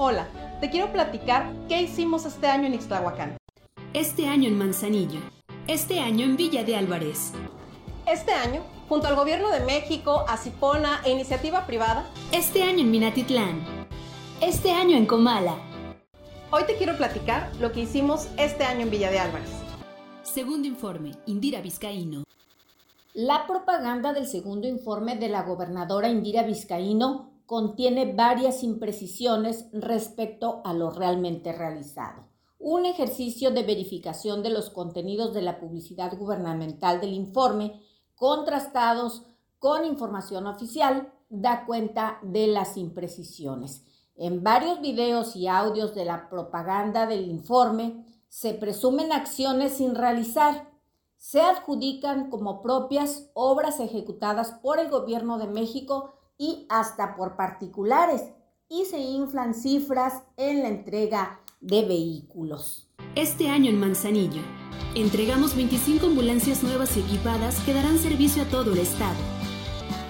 Hola, te quiero platicar qué hicimos este año en Ixtlahuacán. Este año en Manzanillo. Este año en Villa de Álvarez. Este año, junto al Gobierno de México, Acipona e Iniciativa Privada. Este año en Minatitlán. Este año en Comala. Hoy te quiero platicar lo que hicimos este año en Villa de Álvarez. Segundo informe, Indira Vizcaíno. La propaganda del segundo informe de la gobernadora Indira Vizcaíno contiene varias imprecisiones respecto a lo realmente realizado. Un ejercicio de verificación de los contenidos de la publicidad gubernamental del informe, contrastados con información oficial, da cuenta de las imprecisiones. En varios videos y audios de la propaganda del informe se presumen acciones sin realizar. Se adjudican como propias obras ejecutadas por el gobierno de México y hasta por particulares y se inflan cifras en la entrega de vehículos. Este año en Manzanillo, entregamos 25 ambulancias nuevas y equipadas que darán servicio a todo el estado.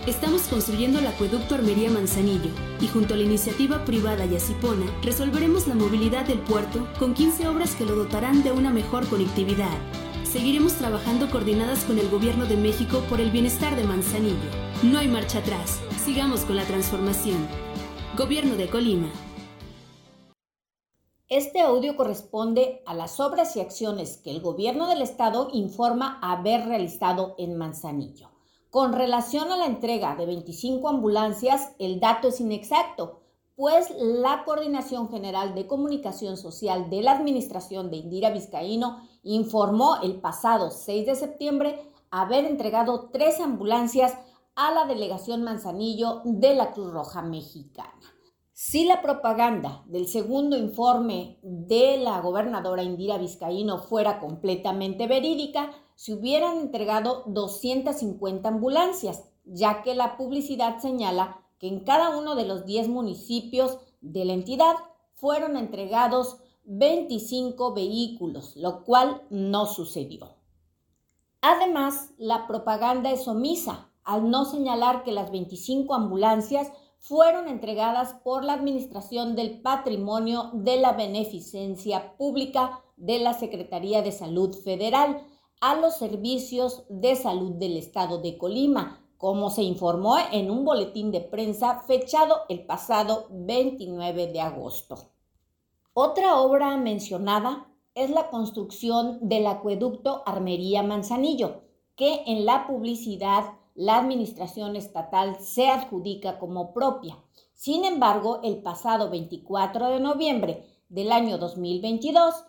Estamos construyendo el acueducto Armería Manzanillo y junto a la iniciativa privada Yacipona resolveremos la movilidad del puerto con 15 obras que lo dotarán de una mejor conectividad. Seguiremos trabajando coordinadas con el Gobierno de México por el bienestar de Manzanillo. No hay marcha atrás. Sigamos con la transformación. Gobierno de Colima. Este audio corresponde a las obras y acciones que el gobierno del estado informa haber realizado en Manzanillo. Con relación a la entrega de 25 ambulancias, el dato es inexacto, pues la Coordinación General de Comunicación Social de la Administración de Indira Vizcaíno informó el pasado 6 de septiembre haber entregado tres ambulancias a la delegación Manzanillo de la Cruz Roja Mexicana. Si la propaganda del segundo informe de la gobernadora Indira Vizcaíno fuera completamente verídica, se hubieran entregado 250 ambulancias, ya que la publicidad señala que en cada uno de los 10 municipios de la entidad fueron entregados 25 vehículos, lo cual no sucedió. Además, la propaganda es omisa al no señalar que las 25 ambulancias fueron entregadas por la Administración del Patrimonio de la Beneficencia Pública de la Secretaría de Salud Federal a los servicios de salud del Estado de Colima, como se informó en un boletín de prensa fechado el pasado 29 de agosto. Otra obra mencionada es la construcción del acueducto Armería Manzanillo, que en la publicidad la administración estatal se adjudica como propia. Sin embargo, el pasado 24 de noviembre del año 2022,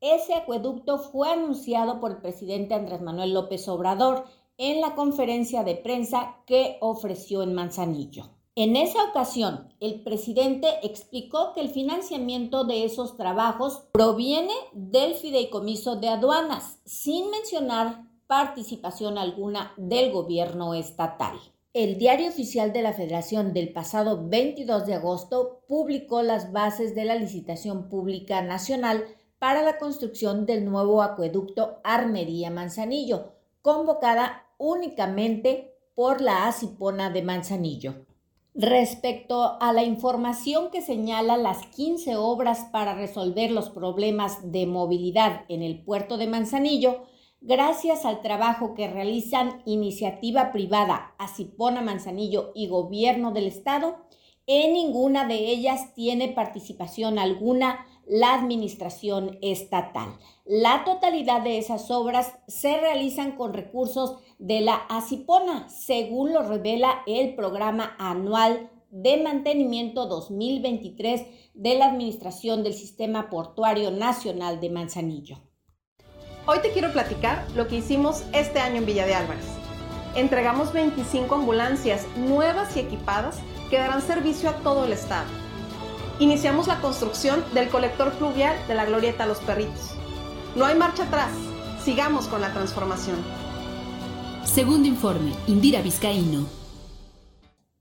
ese acueducto fue anunciado por el presidente Andrés Manuel López Obrador en la conferencia de prensa que ofreció en Manzanillo. En esa ocasión, el presidente explicó que el financiamiento de esos trabajos proviene del fideicomiso de aduanas, sin mencionar participación alguna del gobierno estatal. El Diario Oficial de la Federación del pasado 22 de agosto publicó las bases de la licitación pública nacional para la construcción del nuevo acueducto Armería Manzanillo, convocada únicamente por la Acipona de Manzanillo. Respecto a la información que señala las 15 obras para resolver los problemas de movilidad en el puerto de Manzanillo, gracias al trabajo que realizan iniciativa privada, Acipona Manzanillo y Gobierno del Estado, en ninguna de ellas tiene participación alguna la administración estatal. La totalidad de esas obras se realizan con recursos de la Acipona, según lo revela el programa anual de mantenimiento 2023 de la Administración del Sistema Portuario Nacional de Manzanillo. Hoy te quiero platicar lo que hicimos este año en Villa de Álvarez. Entregamos 25 ambulancias nuevas y equipadas que darán servicio a todo el estado. Iniciamos la construcción del colector fluvial de la Glorieta Los Perritos. No hay marcha atrás, sigamos con la transformación. Segundo informe, Indira Vizcaíno.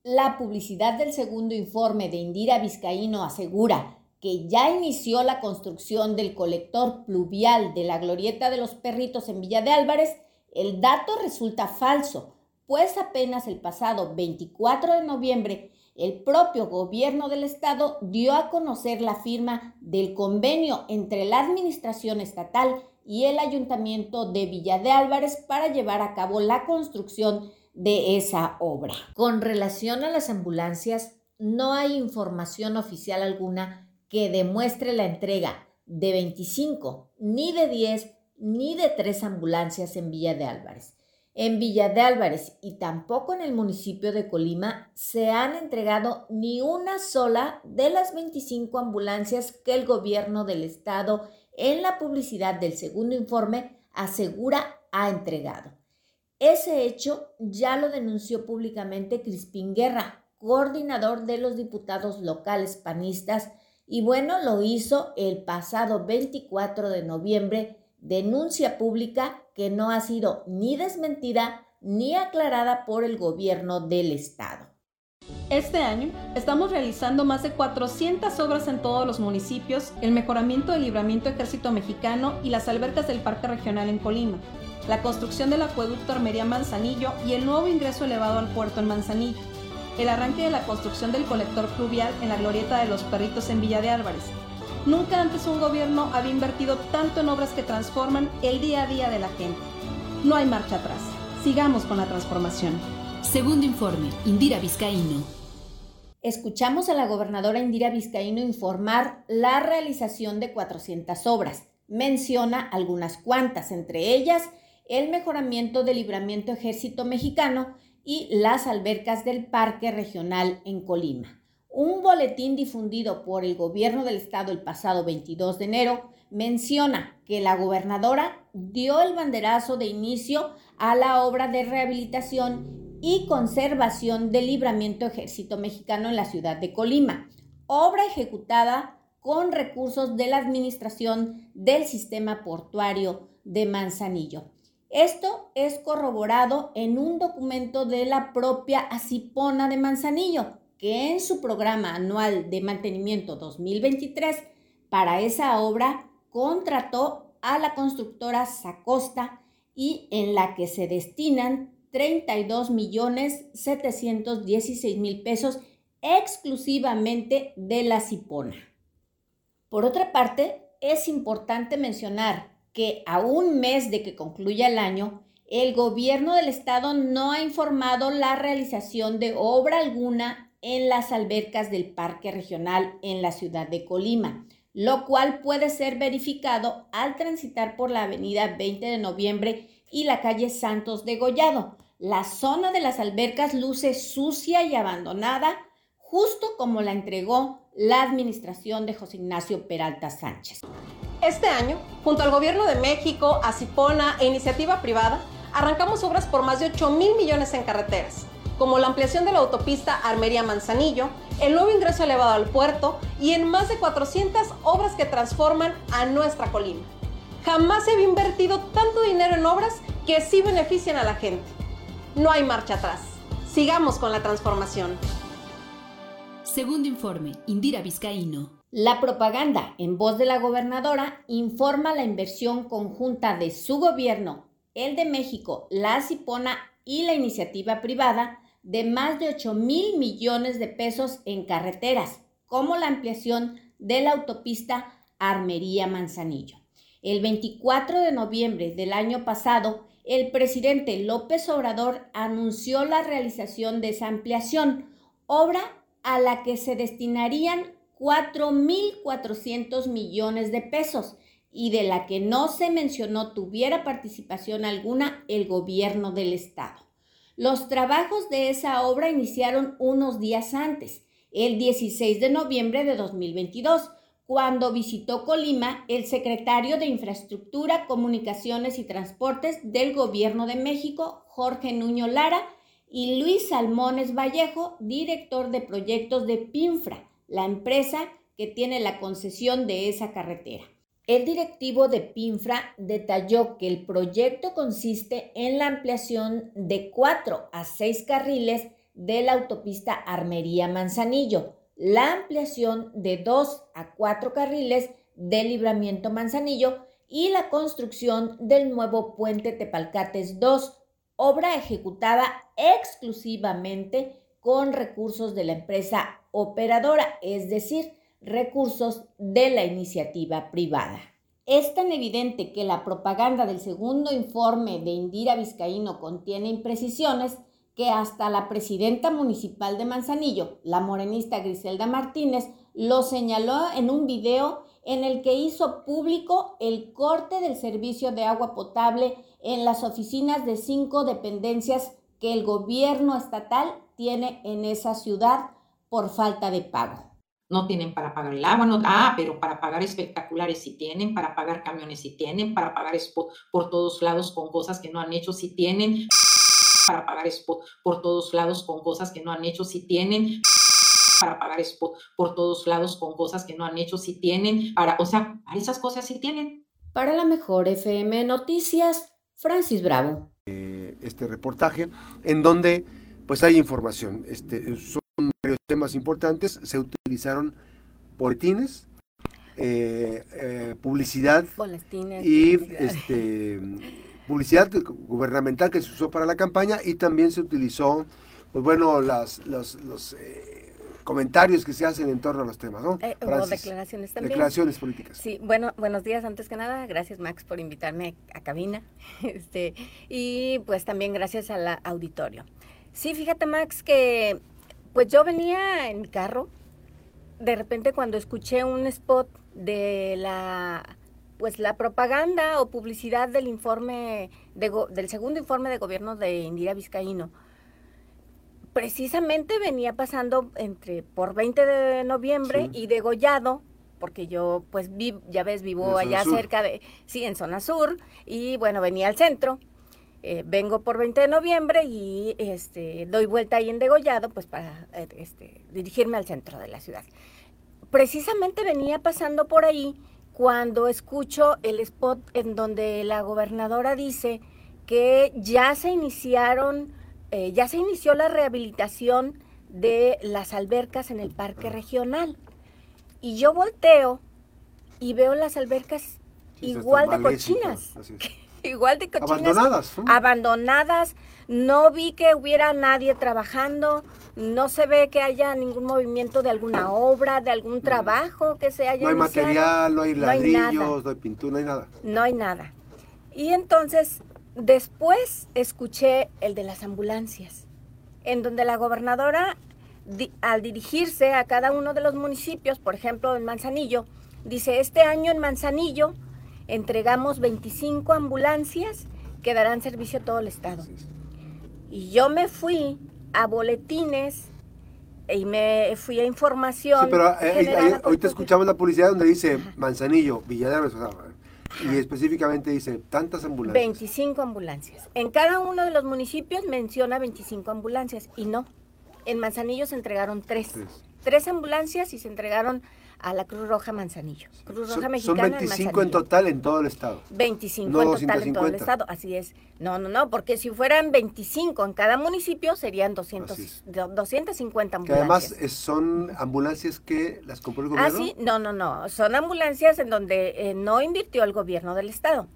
La publicidad del segundo informe de Indira Vizcaíno asegura que ya inició la construcción del colector pluvial de la glorieta de los perritos en Villa de Álvarez, el dato resulta falso, pues apenas el pasado 24 de noviembre el propio gobierno del estado dio a conocer la firma del convenio entre la administración estatal y el ayuntamiento de Villa de Álvarez para llevar a cabo la construcción de esa obra. Con relación a las ambulancias, no hay información oficial alguna que demuestre la entrega de 25, ni de 10, ni de 3 ambulancias en Villa de Álvarez. En Villa de Álvarez y tampoco en el municipio de Colima se han entregado ni una sola de las 25 ambulancias que el gobierno del estado en la publicidad del segundo informe asegura ha entregado. Ese hecho ya lo denunció públicamente Crispín Guerra, coordinador de los diputados locales panistas, y bueno, lo hizo el pasado 24 de noviembre, denuncia pública que no ha sido ni desmentida ni aclarada por el gobierno del estado. Este año estamos realizando más de 400 obras en todos los municipios, el mejoramiento del libramiento ejército mexicano y las albercas del Parque Regional en Colima, la construcción del acueducto Armería Manzanillo y el nuevo ingreso elevado al puerto en Manzanillo, el arranque de la construcción del colector fluvial en la glorieta de los perritos en Villa de Álvarez, Nunca antes un gobierno había invertido tanto en obras que transforman el día a día de la gente. No hay marcha atrás. Sigamos con la transformación. Segundo informe, Indira Vizcaíno. Escuchamos a la gobernadora Indira Vizcaíno informar la realización de 400 obras. Menciona algunas cuantas, entre ellas el mejoramiento del libramiento ejército mexicano y las albercas del Parque Regional en Colima. Un boletín difundido por el gobierno del estado el pasado 22 de enero menciona que la gobernadora dio el banderazo de inicio a la obra de rehabilitación y conservación del libramiento ejército mexicano en la ciudad de Colima, obra ejecutada con recursos de la administración del sistema portuario de Manzanillo. Esto es corroborado en un documento de la propia Acipona de Manzanillo, que en su programa anual de mantenimiento 2023 para esa obra contrató a la constructora Sacosta y en la que se destinan 32 millones 716 mil pesos exclusivamente de la Cipona. Por otra parte, es importante mencionar que a un mes de que concluya el año, el gobierno del estado no ha informado la realización de obra alguna en las albercas del Parque Regional en la ciudad de Colima, lo cual puede ser verificado al transitar por la avenida 20 de noviembre y la calle Santos de Gollado. La zona de las albercas luce sucia y abandonada, justo como la entregó la administración de José Ignacio Peralta Sánchez. Este año, junto al Gobierno de México, Acipona e Iniciativa Privada, arrancamos obras por más de 8 mil millones en carreteras como la ampliación de la autopista Armería-Manzanillo, el nuevo ingreso elevado al puerto y en más de 400 obras que transforman a nuestra colina. Jamás se había invertido tanto dinero en obras que sí benefician a la gente. No hay marcha atrás. Sigamos con la transformación. Segundo informe, Indira Vizcaíno. La propaganda, en voz de la gobernadora, informa la inversión conjunta de su gobierno, el de México, la Cipona y la iniciativa privada de más de 8 mil millones de pesos en carreteras, como la ampliación de la autopista Armería Manzanillo. El 24 de noviembre del año pasado, el presidente López Obrador anunció la realización de esa ampliación, obra a la que se destinarían 4.400 millones de pesos y de la que no se mencionó tuviera participación alguna el gobierno del estado. Los trabajos de esa obra iniciaron unos días antes, el 16 de noviembre de 2022, cuando visitó Colima el secretario de Infraestructura, Comunicaciones y Transportes del Gobierno de México, Jorge Nuño Lara, y Luis Salmones Vallejo, director de proyectos de PINFRA, la empresa que tiene la concesión de esa carretera. El directivo de PINFRA detalló que el proyecto consiste en la ampliación de cuatro a seis carriles de la autopista Armería Manzanillo, la ampliación de dos a cuatro carriles del libramiento Manzanillo y la construcción del nuevo puente Tepalcates 2, obra ejecutada exclusivamente con recursos de la empresa operadora, es decir, recursos de la iniciativa privada. Es tan evidente que la propaganda del segundo informe de Indira Vizcaíno contiene imprecisiones que hasta la presidenta municipal de Manzanillo, la morenista Griselda Martínez, lo señaló en un video en el que hizo público el corte del servicio de agua potable en las oficinas de cinco dependencias que el gobierno estatal tiene en esa ciudad por falta de pago. No tienen para pagar el agua, no, ah, pero para pagar espectaculares sí tienen, para pagar camiones sí tienen, para pagar spot por todos lados con cosas que no han hecho sí tienen, para pagar spot por todos lados con cosas que no han hecho sí tienen para pagar spot por todos lados con cosas que no han hecho si tienen, para, o sea, esas cosas sí tienen. Para la mejor FM Noticias, Francis Bravo. Eh, este reportaje en donde pues hay información, este, varios temas importantes, se utilizaron boletines, eh, eh, publicidad y este publicidad gubernamental que se usó para la campaña y también se utilizó pues bueno las los, los comentarios que se hacen en torno a los temas, ¿no? Eh, o declaraciones también. Declaraciones políticas. Sí, bueno, buenos días antes que nada. Gracias Max por invitarme a cabina. Este, y pues también gracias al auditorio. Sí, fíjate Max que pues yo venía en mi carro, de repente cuando escuché un spot de la pues la propaganda o publicidad del informe del segundo informe de gobierno de Indira Vizcaíno precisamente venía pasando entre por 20 de noviembre y degollado porque yo pues ya ves vivo allá cerca de sí en zona sur y bueno venía al centro eh, vengo por 20 de noviembre y este doy vuelta ahí en degollado pues para eh, este, dirigirme al centro de la ciudad precisamente venía pasando por ahí cuando escucho el spot en donde la gobernadora dice que ya se iniciaron eh, ya se inició la rehabilitación de las albercas en el parque regional. Y yo volteo y veo las albercas igual de cochinas. igual de cochinas. Abandonadas. Abandonadas. No vi que hubiera nadie trabajando. No se ve que haya ningún movimiento de alguna obra, de algún trabajo que se haya No hay material, no hay ladrillos, no hay pintura, no hay nada. No hay nada. Y entonces Después escuché el de las ambulancias, en donde la gobernadora, al dirigirse a cada uno de los municipios, por ejemplo en Manzanillo, dice, este año en Manzanillo entregamos 25 ambulancias que darán servicio a todo el estado. Y yo me fui a boletines y me fui a información. Sí, pero eh, ahorita escuchamos la publicidad donde dice Manzanillo, Villa de y específicamente dice, tantas ambulancias. 25 ambulancias. En cada uno de los municipios menciona 25 ambulancias y no. En Manzanillo se entregaron tres. Tres, ambulancias y se entregaron a la Cruz Roja Manzanillo. Cruz Roja son, Mexicana. Son 25 en, total en todo el estado. 25 en total en todo el estado, así es. No, no, no, porque si fueran 25 en cada municipio serían 200, 250 ambulancias. Que además son ambulancias que las compró el ah, gobierno. Ah, sí, no, no, no. Son ambulancias en donde eh, no invirtió el gobierno del estado.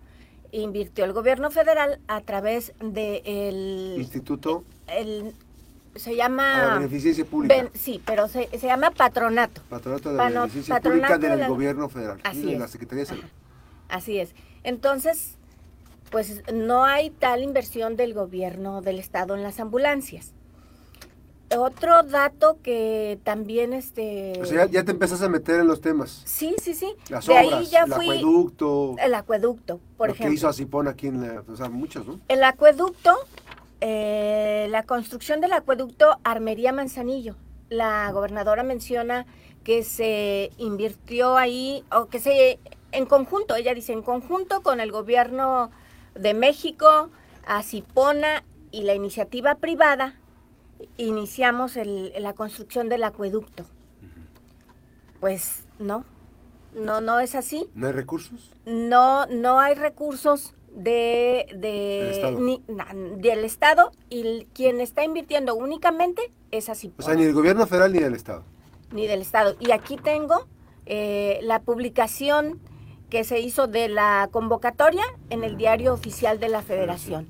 Invirtió el gobierno federal a través del Instituto. El, se llama... beneficencia pública. sí, pero se, se, llama patronato. Patronato de beneficencia pública del gobierno federal. Así de la Secretaría de Salud. Así es. Entonces, pues no hay tal inversión del gobierno del estado en las ambulancias. Otro dato que también este... O sea, ya, te empezás a meter en los temas. Sí, sí, sí. Las de ahí ya el acueducto. El acueducto, por ejemplo. que hizo Asipón aquí en la... O sea, muchos, ¿no? El acueducto eh, la construcción del acueducto Armería Manzanillo. La gobernadora menciona que se invirtió ahí, o que se, en conjunto, ella dice, en conjunto con el gobierno de México, Acipona y la iniciativa privada, iniciamos la construcción del acueducto. Pues no, no, no es así. ¿No hay recursos? No, no hay recursos de, del Estado y quien está invirtiendo únicamente es así. O sea, ni del gobierno federal ni del Estado. Ni del Estado. Y aquí tengo eh, la publicación que se hizo de la convocatoria en el diario oficial de la Federación.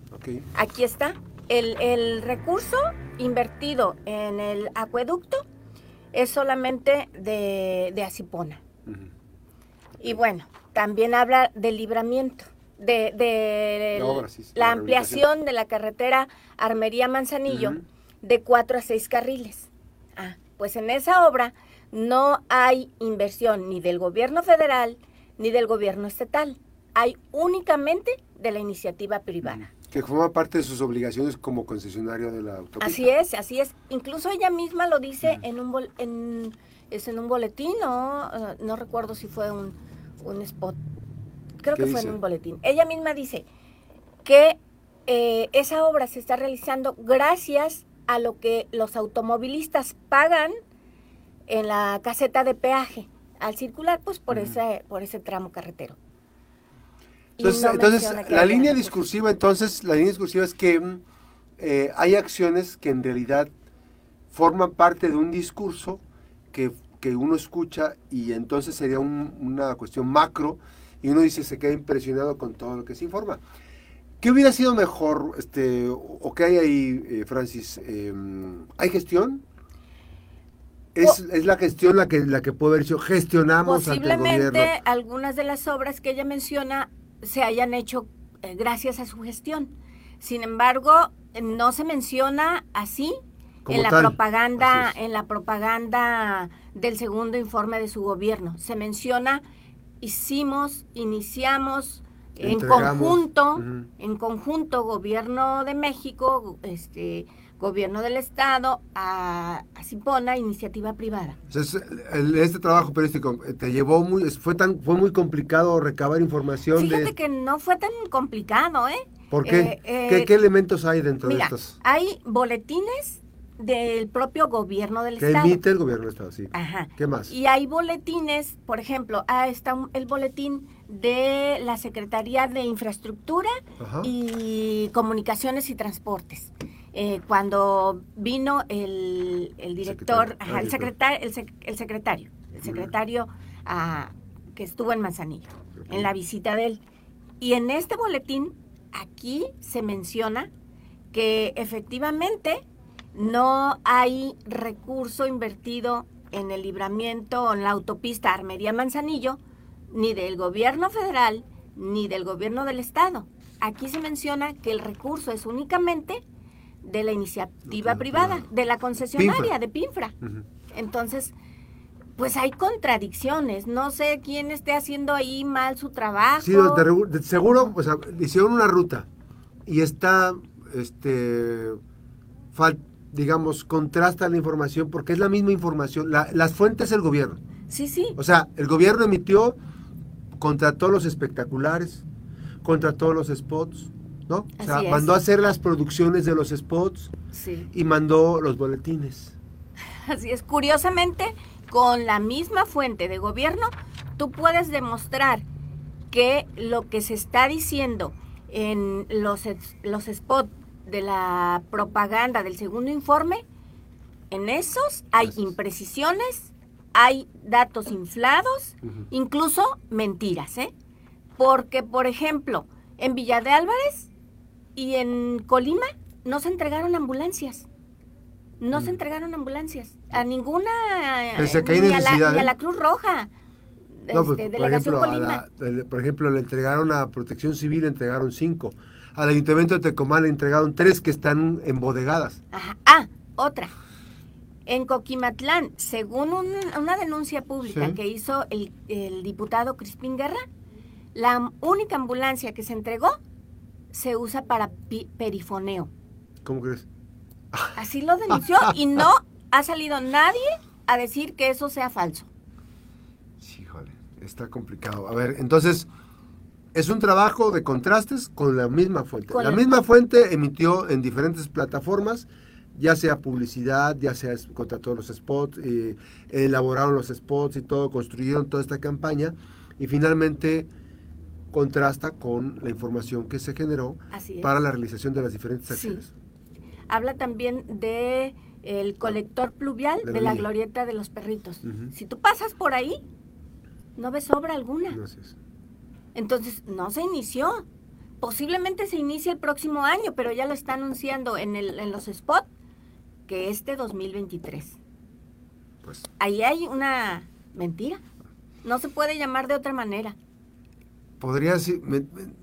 Aquí está. El, el recurso invertido en el acueducto es solamente de, de Asipona. Y bueno, también habla del libramiento, de, la, ampliación de la carretera Armería-Manzanillo de cuatro a seis carriles. Ah, pues en esa obra no hay inversión ni del gobierno federal ni del gobierno estatal. Hay únicamente de la iniciativa privada. Que forma parte de sus obligaciones como concesionario de la autopista. Así es, así es. Incluso ella misma lo dice en un en, es en un boletín, ¿no? Eh, no recuerdo si fue un, spot. Creo que fue en un boletín. Ella misma dice que eh, esa obra se está realizando gracias a lo que los automovilistas pagan en la caseta de peaje al circular, pues por ese por ese tramo carretero. Entonces, la línea discursiva, entonces, la línea discursiva es que mm, eh, hay acciones que en realidad forman parte de un discurso que, uno escucha y entonces sería una cuestión macro y uno dice se queda impresionado con todo lo que se informa. ¿Qué hubiera sido mejor, este, o qué hay ahí, eh, Francis? Em, ¿Hay gestión? Es, es, la gestión la que, la que puede haber dicho, gestionamos Posiblemente algunas de las obras que ella menciona se hayan hecho eh, gracias a su gestión. Sin embargo, no se menciona así en la propaganda, en la propaganda del segundo informe de su gobierno. Se menciona hicimos, iniciamos en conjunto, en conjunto, gobierno de México, este gobierno del estado a, a Cipona, iniciativa privada. este trabajo periodístico eh, te llevó muy, fue tan, fue muy complicado recabar información. Fíjate que no fue tan complicado, ¿eh? ¿Por qué? Eh, ¿Qué, elementos hay dentro de estos? Hay boletines del propio gobierno del que estado. Que emite el gobierno del estado, sí. Ajá. ¿Qué más? Y hay boletines, por ejemplo, ah, está el boletín de la Secretaría de Infraestructura y Comunicaciones y Transportes. Eh, cuando vino el, director, el, secretario, el, secretario, el secretario ah, que estuvo en Manzanillo, en la visita de él. Y en este boletín, aquí se menciona que efectivamente no hay recurso invertido en el libramiento en la autopista Armería Manzanillo, ni del gobierno federal, ni del gobierno del estado. Aquí se menciona que el recurso es únicamente de la iniciativa privada, de la concesionaria, de PINFRA. Entonces, pues hay contradicciones. No sé quién esté haciendo ahí mal su trabajo. Sí, seguro, o sea, hicieron una ruta y está, este, digamos, contrasta la información porque es la misma información. las fuentes del gobierno. Sí, sí. O sea, el gobierno emitió contra todos los espectaculares, contra todos los spots, ¿no? o sea, mandó a hacer las producciones de los spots y mandó los boletines. Así es, curiosamente, con la misma fuente de gobierno, tú puedes demostrar que lo que se está diciendo en los, los spots de la propaganda del segundo informe, en esos hay imprecisiones, hay datos inflados, incluso mentiras, ¿eh? Porque, por ejemplo, en Villa de Álvarez y en Colima no se entregaron ambulancias. No se mm. entregaron ambulancias a ninguna, ni, a la, Cruz Roja. No, pues, este, por, ejemplo, por ejemplo, le entregaron a Protección Civil, le entregaron cinco. Al Ayuntamiento de Tecomán le entregaron tres que están embodegadas. Ah, otra. En Coquimatlán, según una denuncia pública que hizo el, el diputado Crispín Guerra, la única ambulancia que se entregó se usa para perifoneo. ¿Cómo crees? Así lo denunció y no ha salido nadie a decir que eso sea falso. Está complicado. A ver, entonces, es un trabajo de contrastes con la misma fuente. la, misma fuente emitió en diferentes plataformas, ya sea publicidad, ya sea contra todos los spots, eh, elaboraron los spots y todo, construyeron toda esta campaña y finalmente contrasta con la información que se generó para la realización de las diferentes acciones. Habla también de el colector pluvial de, la, glorieta de los perritos. Si tú pasas por ahí, no ves obra alguna. Entonces, no se inició. Posiblemente se inicie el próximo año, pero ya lo está anunciando en, el, en los spots que este 2023. Pues. Ahí hay una mentira. No se puede llamar de otra manera. Podría ser,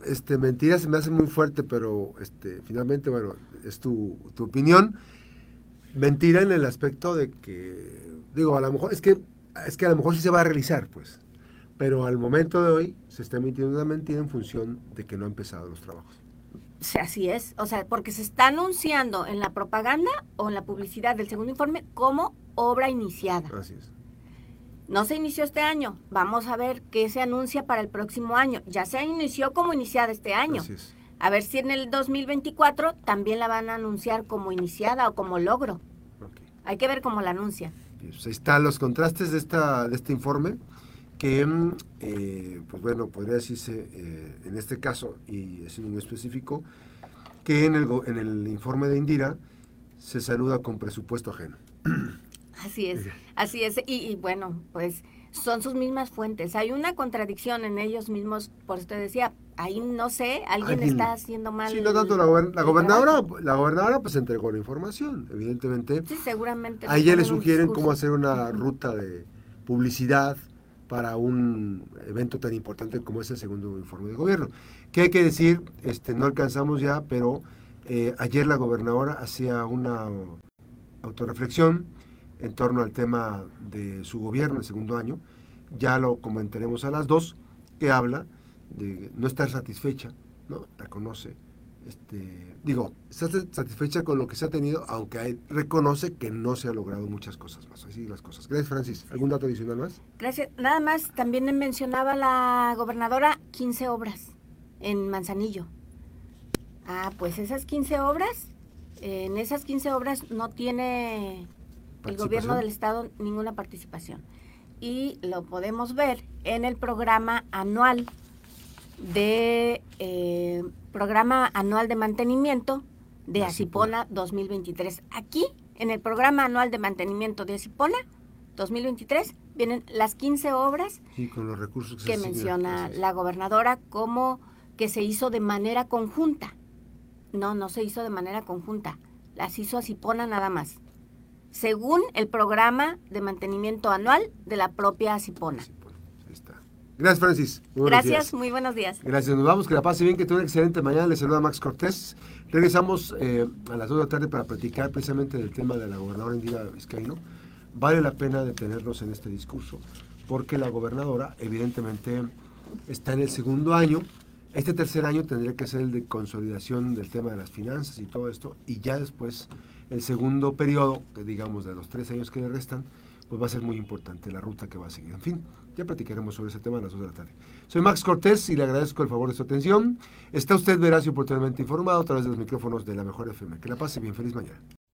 este, mentira se me hace muy fuerte, pero este, finalmente, bueno, es tu, tu opinión. Mentira en el aspecto de que, digo, a lo mejor, es que, es que a lo mejor sí se va a realizar, pues. Pero al momento de hoy se está emitiendo una mentira en función de que no han empezado los trabajos. así es, o sea, porque se está anunciando en la propaganda o en la publicidad del segundo informe como obra iniciada. Así es. No se inició este año, vamos a ver qué se anuncia para el próximo año. Ya se inició como iniciada este año. Así es. A ver si en el 2024 también la van a anunciar como iniciada o como logro. Hay que ver cómo la anuncia. Pues ahí están los contrastes de, esta, de este informe que, eh, pues bueno, podría decirse eh, en este caso, y es un específico, que en el, en el informe de Indira se saluda con presupuesto ajeno. Así es, así es. Y, bueno, pues son sus mismas fuentes. Hay una contradicción en ellos mismos, por eso te decía, ahí no sé, alguien está haciendo mal. Sí, no tanto la, gobernadora, la gobernadora pues entregó la información, evidentemente. Sí, seguramente. A ella le sugieren cómo hacer una ruta de publicidad para un evento tan importante como es el segundo informe de gobierno. ¿Qué hay que decir? Este, no alcanzamos ya, pero eh, ayer la gobernadora hacía una autorreflexión en torno al tema de su gobierno, el segundo año. Ya lo comentaremos a las dos, que habla de no estar satisfecha, ¿no? Reconoce, este, digo, está satisfecha con lo que se ha tenido, aunque reconoce que no se ha logrado muchas cosas más. Así las cosas. Gracias, Francis. ¿Algún dato adicional más? Gracias. Nada más, también mencionaba la gobernadora 15 obras en Manzanillo. Ah, pues esas 15 obras, en esas 15 obras no tiene el gobierno del estado ninguna participación. Y lo podemos ver en el programa anual de eh, programa anual de mantenimiento de Asipona 2023. Aquí, en el programa anual de mantenimiento de Asipona 2023, vienen las 15 obras con los recursos que, menciona la gobernadora como que se hizo de manera conjunta. No, no se hizo de manera conjunta. Las hizo Asipona nada más según el programa de mantenimiento anual de la propia Cipona. Gracias, Francis. Gracias, muy buenos días. Gracias, nos vamos, que la pase bien, que tenga una excelente mañana. Le saluda Max Cortés. Regresamos eh, a las 2 de la tarde para platicar precisamente del tema de la gobernadora Indira Vizcaíno. Vale la pena detenernos en este discurso, porque la gobernadora, evidentemente, está en el segundo año. Este tercer año tendría que ser el de consolidación del tema de las finanzas y todo esto, y ya después el segundo periodo, digamos de los tres años que le restan, pues va a ser muy importante la ruta que va a seguir. En fin, ya platicaremos sobre ese tema a las 2 de la tarde. Soy Max Cortés y le agradezco el favor de su atención. Está usted veraz y oportunamente informado a través de los micrófonos de la Mejor FM. Que la pase bien. Feliz mañana.